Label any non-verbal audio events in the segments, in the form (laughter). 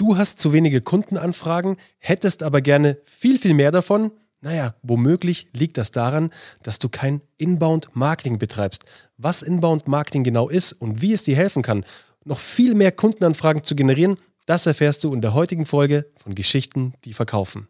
Du hast zu wenige Kundenanfragen, hättest aber gerne viel, viel mehr davon. Naja, womöglich liegt das daran, dass du kein Inbound-Marketing betreibst. Was Inbound-Marketing genau ist und wie es dir helfen kann, noch viel mehr Kundenanfragen zu generieren, das erfährst du in der heutigen Folge von Geschichten, die verkaufen.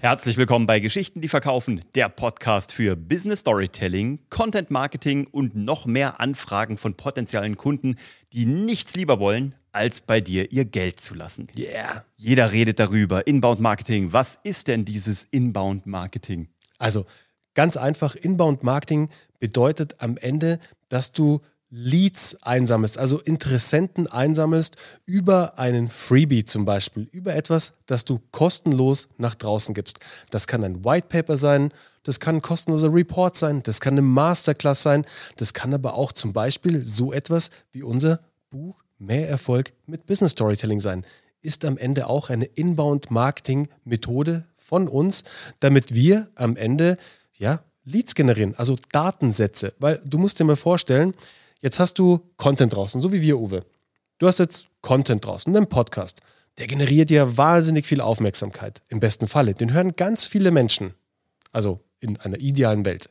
Herzlich willkommen bei Geschichten, die verkaufen, der Podcast für Business Storytelling, Content Marketing und noch mehr Anfragen von potenziellen Kunden, die nichts lieber wollen, als bei dir ihr Geld zu lassen. Yeah. Jeder redet darüber. Inbound Marketing. Was ist denn dieses Inbound Marketing? Also ganz einfach, Inbound Marketing bedeutet am Ende, dass du Leads einsammelst, also Interessenten einsammelst über einen Freebie zum Beispiel, über etwas, das du kostenlos nach draußen gibst. Das kann ein White Paper sein, das kann ein kostenloser Report sein, das kann eine Masterclass sein, das kann aber auch zum Beispiel so etwas wie unser Buch Mehr Erfolg mit Business Storytelling sein. Ist am Ende auch eine Inbound-Marketing-Methode von uns, damit wir am Ende ja, Leads generieren, also Datensätze. Weil du musst dir mal vorstellen, Jetzt hast du Content draußen, so wie wir, Uwe. Du hast jetzt Content draußen, einen Podcast. Der generiert dir wahnsinnig viel Aufmerksamkeit. Im besten Falle. Den hören ganz viele Menschen. Also in einer idealen Welt.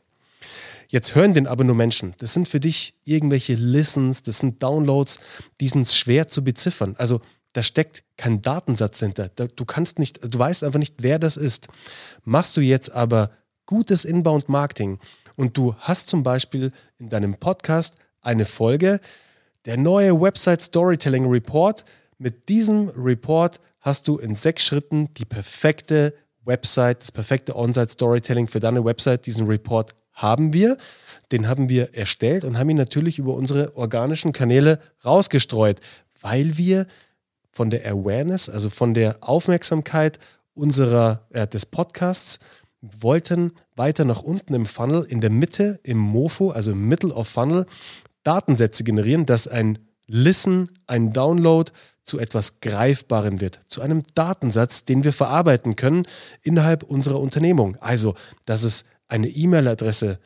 Jetzt hören den aber nur Menschen. Das sind für dich irgendwelche Listens, das sind Downloads, die sind schwer zu beziffern. Also da steckt kein Datensatz hinter. Du kannst nicht, du weißt einfach nicht, wer das ist. Machst du jetzt aber gutes Inbound-Marketing und du hast zum Beispiel in deinem Podcast eine Folge. Der neue Website Storytelling Report. Mit diesem Report hast du in sechs Schritten die perfekte Website, das perfekte On-Site Storytelling für deine Website. Diesen Report haben wir. Den haben wir erstellt und haben ihn natürlich über unsere organischen Kanäle rausgestreut, weil wir von der Awareness, also von der Aufmerksamkeit unserer, äh, des Podcasts, wollten weiter nach unten im Funnel, in der Mitte, im Mofo, also im Middle of Funnel, Datensätze generieren, dass ein Listen, ein Download zu etwas Greifbarem wird, zu einem Datensatz, den wir verarbeiten können innerhalb unserer Unternehmung. Also, dass es eine E-Mail-Adresse,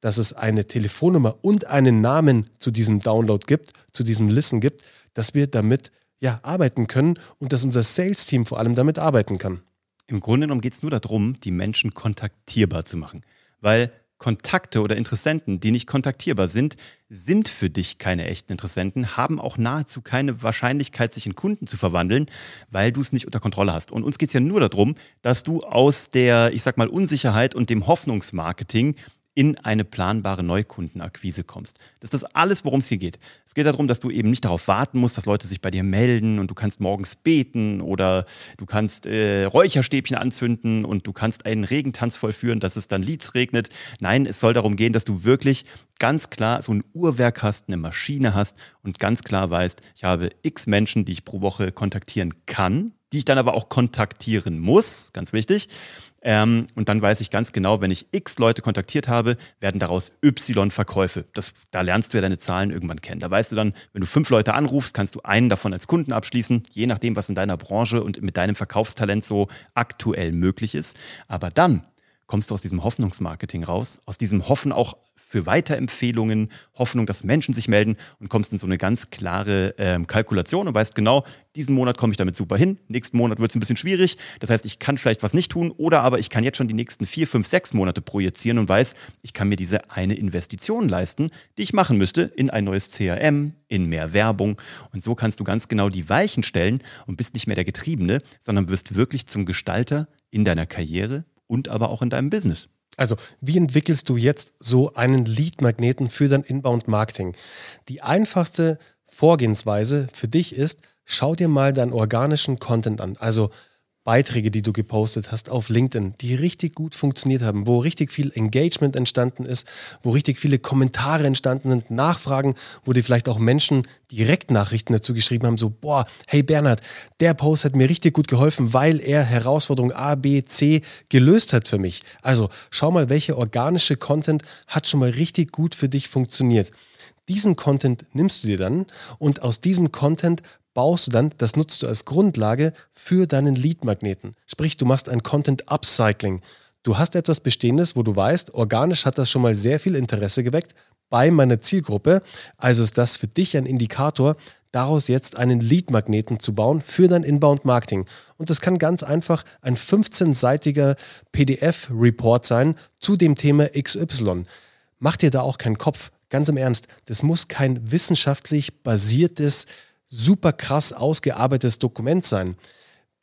dass es eine Telefonnummer und einen Namen zu diesem Download gibt, zu diesem Listen gibt, dass wir damit ja, arbeiten können und dass unser Sales-Team vor allem damit arbeiten kann. Im Grunde genommen geht es nur darum, die Menschen kontaktierbar zu machen. Weil Kontakte oder Interessenten, die nicht kontaktierbar sind, sind für dich keine echten Interessenten, haben auch nahezu keine Wahrscheinlichkeit, sich in Kunden zu verwandeln, weil du es nicht unter Kontrolle hast. Und uns geht es ja nur darum, dass du aus der, ich sag mal, Unsicherheit und dem Hoffnungsmarketing in eine planbare Neukundenakquise kommst. Das ist alles, worum es hier geht. Es geht darum, dass du eben nicht darauf warten musst, dass Leute sich bei dir melden und du kannst morgens beten oder du kannst äh, Räucherstäbchen anzünden und du kannst einen Regentanz vollführen, dass es dann Leads regnet. Nein, es soll darum gehen, dass du wirklich ganz klar so ein Uhrwerk hast, eine Maschine hast und ganz klar weißt, ich habe x Menschen, die ich pro Woche kontaktieren kann, die ich dann aber auch kontaktieren muss, ganz wichtig. Ähm, und dann weiß ich ganz genau, wenn ich x Leute kontaktiert habe, werden daraus y Verkäufe. Das, da lernst du ja deine Zahlen irgendwann kennen. Da weißt du dann, wenn du fünf Leute anrufst, kannst du einen davon als Kunden abschließen, je nachdem, was in deiner Branche und mit deinem Verkaufstalent so aktuell möglich ist. Aber dann kommst du aus diesem Hoffnungsmarketing raus, aus diesem Hoffen auch für Weiterempfehlungen, Hoffnung, dass Menschen sich melden und kommst in so eine ganz klare ähm, Kalkulation und weißt genau, diesen Monat komme ich damit super hin, nächsten Monat wird es ein bisschen schwierig. Das heißt, ich kann vielleicht was nicht tun oder aber ich kann jetzt schon die nächsten vier, fünf, sechs Monate projizieren und weiß, ich kann mir diese eine Investition leisten, die ich machen müsste in ein neues CRM, in mehr Werbung. Und so kannst du ganz genau die Weichen stellen und bist nicht mehr der Getriebene, sondern wirst wirklich zum Gestalter in deiner Karriere und aber auch in deinem Business. Also, wie entwickelst du jetzt so einen Lead-Magneten für dein Inbound-Marketing? Die einfachste Vorgehensweise für dich ist, schau dir mal deinen organischen Content an. Also Beiträge, die du gepostet hast auf LinkedIn, die richtig gut funktioniert haben, wo richtig viel Engagement entstanden ist, wo richtig viele Kommentare entstanden sind, Nachfragen, wo dir vielleicht auch Menschen direkt Nachrichten dazu geschrieben haben, so, boah, hey Bernhard, der Post hat mir richtig gut geholfen, weil er Herausforderung A, B, C gelöst hat für mich. Also schau mal, welche organische Content hat schon mal richtig gut für dich funktioniert. Diesen Content nimmst du dir dann und aus diesem Content baust du dann, das nutzt du als Grundlage für deinen Lead-Magneten. Sprich, du machst ein Content-Upcycling. Du hast etwas Bestehendes, wo du weißt, organisch hat das schon mal sehr viel Interesse geweckt bei meiner Zielgruppe. Also ist das für dich ein Indikator, daraus jetzt einen Lead-Magneten zu bauen für dein Inbound-Marketing. Und das kann ganz einfach ein 15-seitiger PDF-Report sein zu dem Thema XY. Mach dir da auch keinen Kopf. Ganz im Ernst, das muss kein wissenschaftlich basiertes, super krass ausgearbeitetes Dokument sein.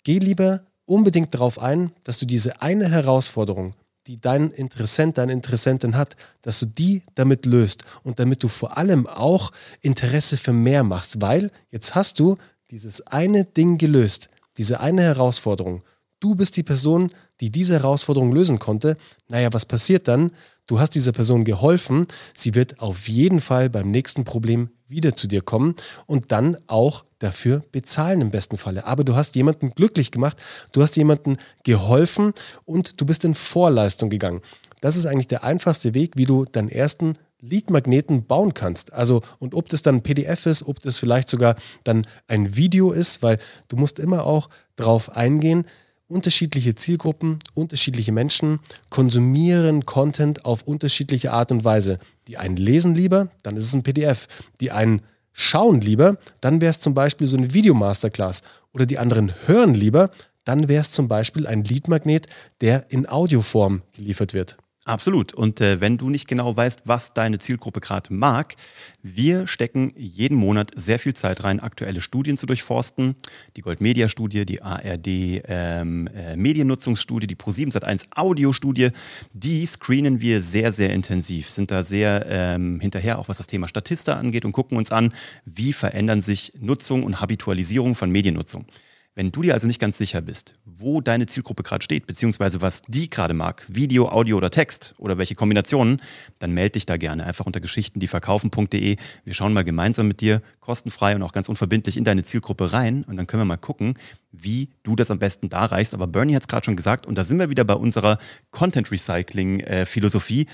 Geh lieber unbedingt darauf ein, dass du diese eine Herausforderung, die dein Interessent, deine Interessentin hat, dass du die damit löst und damit du vor allem auch Interesse für mehr machst, weil jetzt hast du dieses eine Ding gelöst, diese eine Herausforderung. Du bist die Person, die diese Herausforderung lösen konnte. Naja, was passiert dann? Du hast dieser Person geholfen. Sie wird auf jeden Fall beim nächsten Problem wieder zu dir kommen und dann auch dafür bezahlen im besten Falle. Aber du hast jemanden glücklich gemacht, du hast jemanden geholfen und du bist in Vorleistung gegangen. Das ist eigentlich der einfachste Weg, wie du deinen ersten Lead-Magneten bauen kannst. Also, und ob das dann ein PDF ist, ob das vielleicht sogar dann ein Video ist, weil du musst immer auch darauf eingehen, unterschiedliche Zielgruppen, unterschiedliche Menschen konsumieren Content auf unterschiedliche Art und Weise. Die einen lesen lieber, dann ist es ein PDF. Die einen schauen lieber, dann wäre es zum Beispiel so eine Video-Masterclass. Oder die anderen hören lieber, dann wäre es zum Beispiel ein Leadmagnet, der in Audioform geliefert wird. Absolut. Und äh, wenn du nicht genau weißt, was deine Zielgruppe gerade mag, wir stecken jeden Monat sehr viel Zeit rein, aktuelle Studien zu durchforsten. Die Goldmedia-Studie, die ARD ähm, äh, Mediennutzungsstudie, die Pro7 Sat1 Audiostudie, die screenen wir sehr, sehr intensiv, sind da sehr ähm, hinterher, auch was das Thema Statista angeht und gucken uns an, wie verändern sich Nutzung und Habitualisierung von Mediennutzung. Wenn du dir also nicht ganz sicher bist, wo deine Zielgruppe gerade steht, beziehungsweise was die gerade mag, Video, Audio oder Text oder welche Kombinationen, dann melde dich da gerne einfach unter geschichtendieverkaufen.de. Wir schauen mal gemeinsam mit dir kostenfrei und auch ganz unverbindlich in deine Zielgruppe rein und dann können wir mal gucken, wie du das am besten da reichst. Aber Bernie hat es gerade schon gesagt und da sind wir wieder bei unserer Content Recycling äh, Philosophie.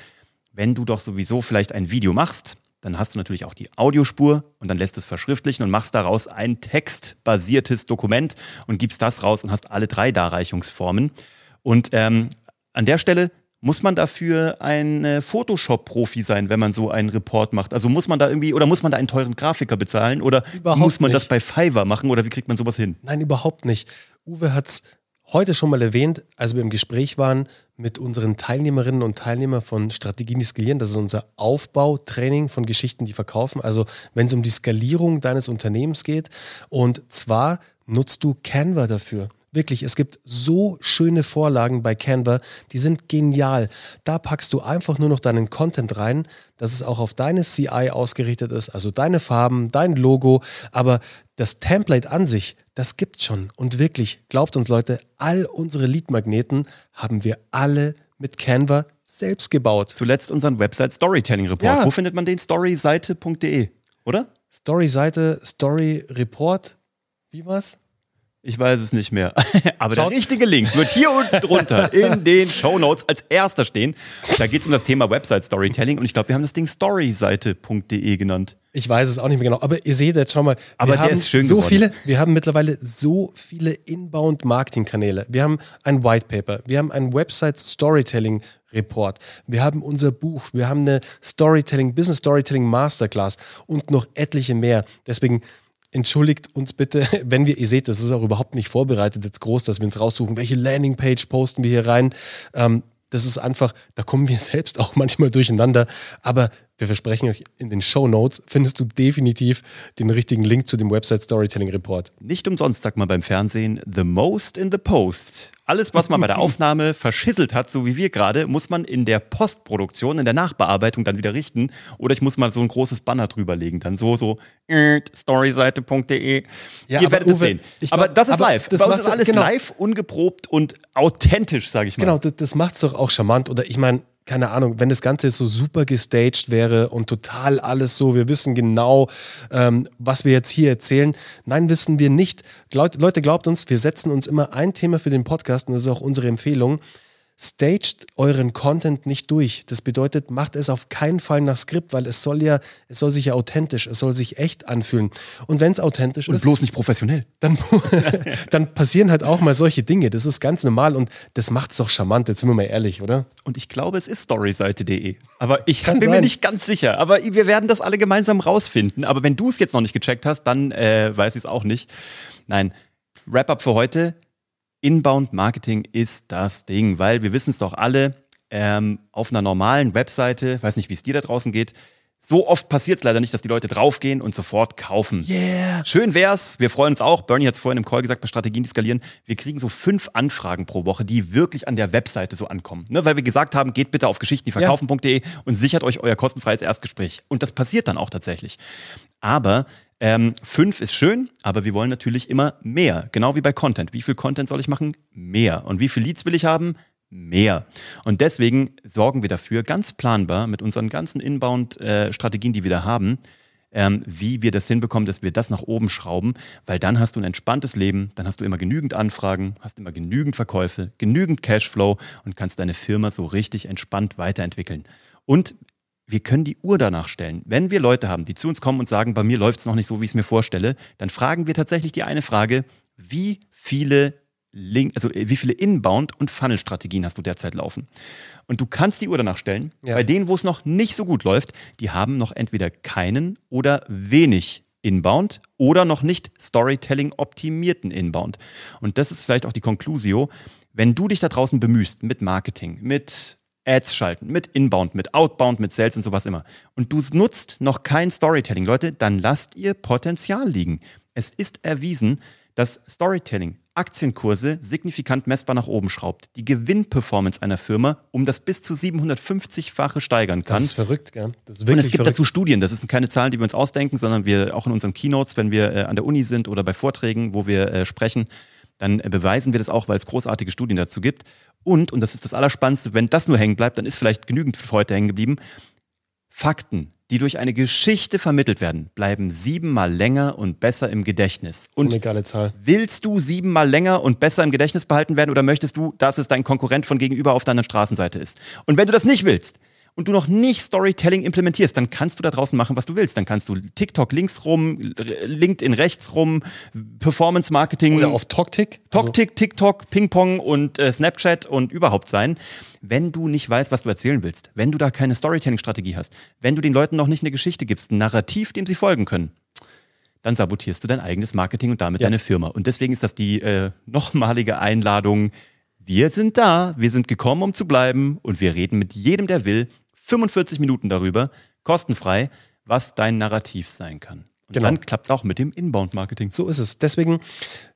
Wenn du doch sowieso vielleicht ein Video machst, dann hast du natürlich auch die Audiospur und dann lässt es verschriftlichen und machst daraus ein textbasiertes Dokument und gibst das raus und hast alle drei Darreichungsformen. Und ähm, an der Stelle muss man dafür ein Photoshop-Profi sein, wenn man so einen Report macht? Also muss man da irgendwie oder muss man da einen teuren Grafiker bezahlen oder überhaupt muss man nicht. das bei Fiverr machen oder wie kriegt man sowas hin? Nein, überhaupt nicht. Uwe hat es heute schon mal erwähnt, als wir im Gespräch waren mit unseren Teilnehmerinnen und Teilnehmern von Strategien, die skalieren. Das ist unser Aufbautraining von Geschichten, die verkaufen. Also wenn es um die Skalierung deines Unternehmens geht. Und zwar nutzt du Canva dafür. Wirklich, es gibt so schöne Vorlagen bei Canva, die sind genial. Da packst du einfach nur noch deinen Content rein, dass es auch auf deine CI ausgerichtet ist, also deine Farben, dein Logo, aber das Template an sich, das gibt schon. Und wirklich, glaubt uns Leute, all unsere Lead-Magneten haben wir alle mit Canva selbst gebaut. Zuletzt unseren Website Storytelling Report. Ja. Wo findet man den? Storyseite.de, oder? Storyseite, Story Report. Wie war's? Ich weiß es nicht mehr. (laughs) Aber Schaut. der richtige Link wird hier unten (laughs) drunter in den Show Notes als erster stehen. Da geht es um das Thema Website Storytelling und ich glaube, wir haben das Ding storyseite.de genannt. Ich weiß es auch nicht mehr genau, aber ihr seht jetzt schon mal, wir aber haben ist schön so geworden. viele, wir haben mittlerweile so viele Inbound Marketing Kanäle. Wir haben ein White Paper, wir haben ein Website Storytelling Report, wir haben unser Buch, wir haben eine Storytelling Business Storytelling Masterclass und noch etliche mehr. Deswegen entschuldigt uns bitte, (laughs) wenn wir, ihr seht, das ist auch überhaupt nicht vorbereitet jetzt groß, dass wir uns raussuchen, welche Landingpage posten wir hier rein. Ähm, das ist einfach, da kommen wir (laughs) selbst auch manchmal durcheinander. Aber wir versprechen euch, in den Show Notes findest du definitiv den richtigen Link zu dem Website Storytelling Report. Nicht umsonst sagt man beim Fernsehen, the most in the post. Alles, was man bei der (laughs) Aufnahme verschisselt hat, so wie wir gerade, muss man in der Postproduktion, in der Nachbearbeitung dann wieder richten. Oder ich muss mal so ein großes Banner drüberlegen. Dann so, so, äh, storyseite.de. Ja, Ihr werdet es sehen. Glaub, aber das ist live. Das bei uns ist alles genau. live, ungeprobt und authentisch, sage ich mal. Genau, das, das macht es doch auch charmant. Oder ich meine, keine Ahnung, wenn das Ganze so super gestaged wäre und total alles so, wir wissen genau, ähm, was wir jetzt hier erzählen. Nein, wissen wir nicht. Leute, glaubt uns, wir setzen uns immer ein Thema für den Podcast und das ist auch unsere Empfehlung. Staged euren Content nicht durch. Das bedeutet, macht es auf keinen Fall nach Skript, weil es soll ja, es soll sich ja authentisch, es soll sich echt anfühlen. Und wenn es authentisch Und ist, bloß nicht professionell. dann, (laughs) dann passieren halt auch mal solche Dinge. Das ist ganz normal und das macht es doch charmant, jetzt sind wir mal ehrlich, oder? Und ich glaube, es ist storyseite.de. Aber ich Kann bin mir sein. nicht ganz sicher. Aber wir werden das alle gemeinsam rausfinden. Aber wenn du es jetzt noch nicht gecheckt hast, dann äh, weiß ich es auch nicht. Nein, Wrap-up für heute. Inbound Marketing ist das Ding, weil wir wissen es doch alle, ähm, auf einer normalen Webseite, weiß nicht, wie es dir da draußen geht, so oft passiert es leider nicht, dass die Leute draufgehen und sofort kaufen. Yeah. Schön wär's. Wir freuen uns auch. Bernie hat es vorhin im Call gesagt, bei Strategien, die skalieren. Wir kriegen so fünf Anfragen pro Woche, die wirklich an der Webseite so ankommen. Ne? Weil wir gesagt haben, geht bitte auf geschichtendieverkaufen.de und sichert euch euer kostenfreies Erstgespräch. Und das passiert dann auch tatsächlich. Aber ähm, fünf ist schön, aber wir wollen natürlich immer mehr. Genau wie bei Content. Wie viel Content soll ich machen? Mehr. Und wie viel Leads will ich haben? Mehr. Und deswegen sorgen wir dafür ganz planbar mit unseren ganzen Inbound-Strategien, die wir da haben, ähm, wie wir das hinbekommen, dass wir das nach oben schrauben, weil dann hast du ein entspanntes Leben, dann hast du immer genügend Anfragen, hast immer genügend Verkäufe, genügend Cashflow und kannst deine Firma so richtig entspannt weiterentwickeln. Und wir können die Uhr danach stellen. Wenn wir Leute haben, die zu uns kommen und sagen, bei mir läuft es noch nicht so, wie ich es mir vorstelle, dann fragen wir tatsächlich die eine Frage, wie viele Link, also äh, wie viele Inbound- und Funnel-Strategien hast du derzeit laufen? Und du kannst die Uhr danach stellen. Ja. Bei denen, wo es noch nicht so gut läuft, die haben noch entweder keinen oder wenig Inbound oder noch nicht Storytelling optimierten Inbound. Und das ist vielleicht auch die Conclusio. Wenn du dich da draußen bemühst mit Marketing, mit Ads schalten, mit Inbound, mit Outbound, mit Sales und sowas immer. Und du nutzt noch kein Storytelling, Leute, dann lasst ihr Potenzial liegen. Es ist erwiesen, dass Storytelling Aktienkurse signifikant messbar nach oben schraubt, die Gewinnperformance einer Firma um das bis zu 750-fache steigern kann. Das ist verrückt, gell? Das ist Und wirklich es gibt verrückt. dazu Studien, das sind keine Zahlen, die wir uns ausdenken, sondern wir auch in unseren Keynotes, wenn wir äh, an der Uni sind oder bei Vorträgen, wo wir äh, sprechen, dann äh, beweisen wir das auch, weil es großartige Studien dazu gibt. Und, und das ist das Allerspannendste, wenn das nur hängen bleibt, dann ist vielleicht genügend für heute hängen geblieben. Fakten, die durch eine Geschichte vermittelt werden, bleiben siebenmal länger und besser im Gedächtnis. so eine Und geile Zahl. willst du siebenmal länger und besser im Gedächtnis behalten werden oder möchtest du, dass es dein Konkurrent von gegenüber auf deiner Straßenseite ist? Und wenn du das nicht willst und du noch nicht Storytelling implementierst, dann kannst du da draußen machen, was du willst. Dann kannst du TikTok links rum, LinkedIn rechts rum, Performance Marketing. Oder auf Toktik. Also, TokTik, TikTok, Ping-Pong und äh, Snapchat und überhaupt sein. Wenn du nicht weißt, was du erzählen willst, wenn du da keine Storytelling-Strategie hast, wenn du den Leuten noch nicht eine Geschichte gibst, ein Narrativ, dem sie folgen können, dann sabotierst du dein eigenes Marketing und damit Ja. deine Firma. Und deswegen ist das die äh, nochmalige Einladung. Wir sind da, wir sind gekommen, um zu bleiben und wir reden mit jedem, der will, 45 Minuten darüber, kostenfrei, was dein Narrativ sein kann. Und Genau. dann klappt es auch mit dem Inbound-Marketing. So ist es. Deswegen,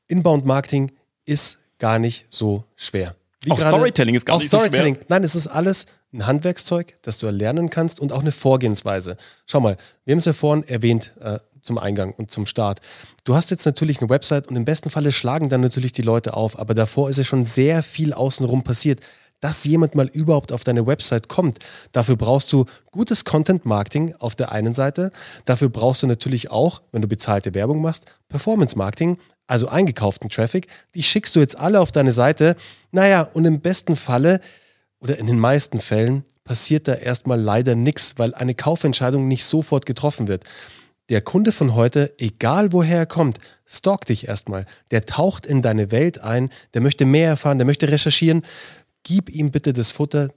Inbound-Marketing ist gar nicht so schwer. Wie Auch Storytelling ist gar nicht so schwer. Nein, es ist alles ein Handwerkszeug, das du erlernen kannst und auch eine Vorgehensweise. Schau mal, wir haben es ja vorhin erwähnt äh, zum Eingang und zum Start. Du hast jetzt natürlich eine Website und im besten Falle schlagen dann natürlich die Leute auf, aber davor ist ja schon sehr viel außenrum passiert. Dass jemand mal überhaupt auf deine Website kommt, dafür brauchst du gutes Content-Marketing auf der einen Seite. Dafür brauchst du natürlich auch, wenn du bezahlte Werbung machst, Performance-Marketing, also eingekauften Traffic. Die schickst du jetzt alle auf deine Seite. Naja, und im besten Falle oder in den meisten Fällen passiert da erstmal leider nichts, weil eine Kaufentscheidung nicht sofort getroffen wird. Der Kunde von heute, egal woher er kommt, stalkt dich erstmal. Der taucht in deine Welt ein, der möchte mehr erfahren, der möchte recherchieren. Gib ihm bitte das Futter,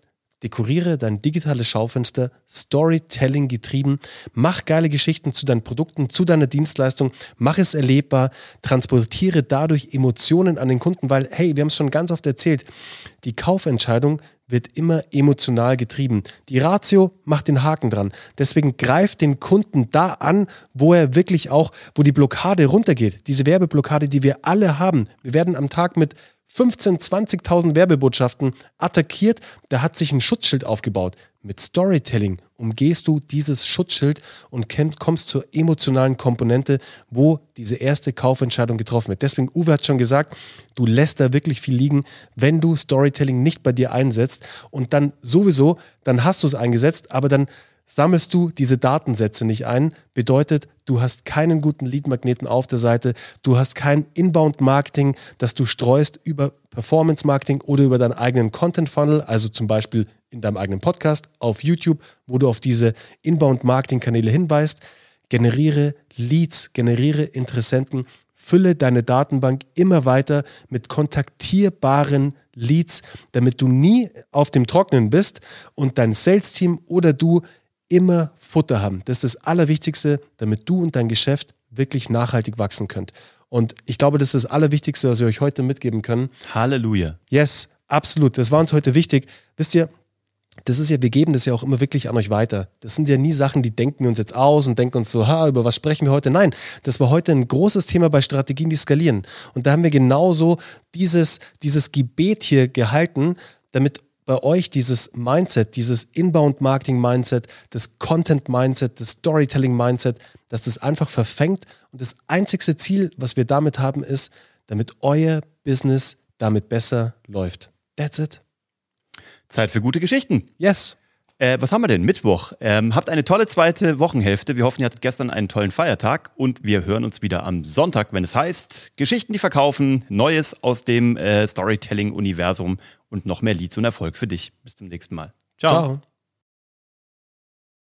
dekoriere dein digitales Schaufenster, Storytelling getrieben, mach geile Geschichten zu deinen Produkten, zu deiner Dienstleistung, mach es erlebbar, transportiere dadurch Emotionen an den Kunden, weil, hey, wir haben es schon ganz oft erzählt, die Kaufentscheidung wird immer emotional getrieben. Die Ratio macht den Haken dran. Deswegen greift den Kunden da an, wo er wirklich auch, wo die Blockade runtergeht. Diese Werbeblockade, die wir alle haben. Wir werden am Tag mit 15, 20.000 Werbebotschaften attackiert. Da hat sich ein Schutzschild aufgebaut. Mit Storytelling umgehst du dieses Schutzschild und kommst zur emotionalen Komponente, wo diese erste Kaufentscheidung getroffen wird. Deswegen, Uwe hat schon gesagt, du lässt da wirklich viel liegen, wenn du Storytelling nicht bei dir einsetzt und dann sowieso, dann hast du es eingesetzt, aber dann sammelst du diese Datensätze nicht ein, bedeutet, du hast keinen guten Lead-Magneten auf der Seite, du hast kein Inbound-Marketing, das du streust über Performance-Marketing oder über deinen eigenen Content-Funnel, also zum Beispiel in deinem eigenen Podcast, auf YouTube, wo du auf diese Inbound-Marketing-Kanäle hinweist. Generiere Leads, generiere Interessenten, fülle deine Datenbank immer weiter mit kontaktierbaren Leads, damit du nie auf dem Trocknen bist und dein Sales-Team oder du immer Futter haben. Das ist das Allerwichtigste, damit du und dein Geschäft wirklich nachhaltig wachsen könnt. Und ich glaube, das ist das Allerwichtigste, was wir euch heute mitgeben können. Halleluja. Yes, absolut. Das war uns heute wichtig. Wisst ihr, das ist ja, wir geben das ja auch immer wirklich an euch weiter. Das sind ja nie Sachen, die denken wir uns jetzt aus und denken uns so, ha, über was sprechen wir heute? Nein, das war heute ein großes Thema bei Strategien, die skalieren. Und da haben wir genauso dieses, dieses Gebet hier gehalten, damit bei euch dieses Mindset, dieses Inbound-Marketing-Mindset, das Content-Mindset, das Storytelling-Mindset, dass das einfach verfängt. Und das einzigste Ziel, was wir damit haben, ist, damit euer Business damit besser läuft. That's it. Zeit für gute Geschichten. Yes. Äh, was haben wir denn? Mittwoch. Ähm, habt eine tolle zweite Wochenhälfte. Wir hoffen, ihr hattet gestern einen tollen Feiertag und wir hören uns wieder am Sonntag, wenn es heißt Geschichten, die verkaufen, Neues aus dem äh, Storytelling-Universum und noch mehr Leads und Erfolg für dich. Bis zum nächsten Mal. Ciao. Ciao.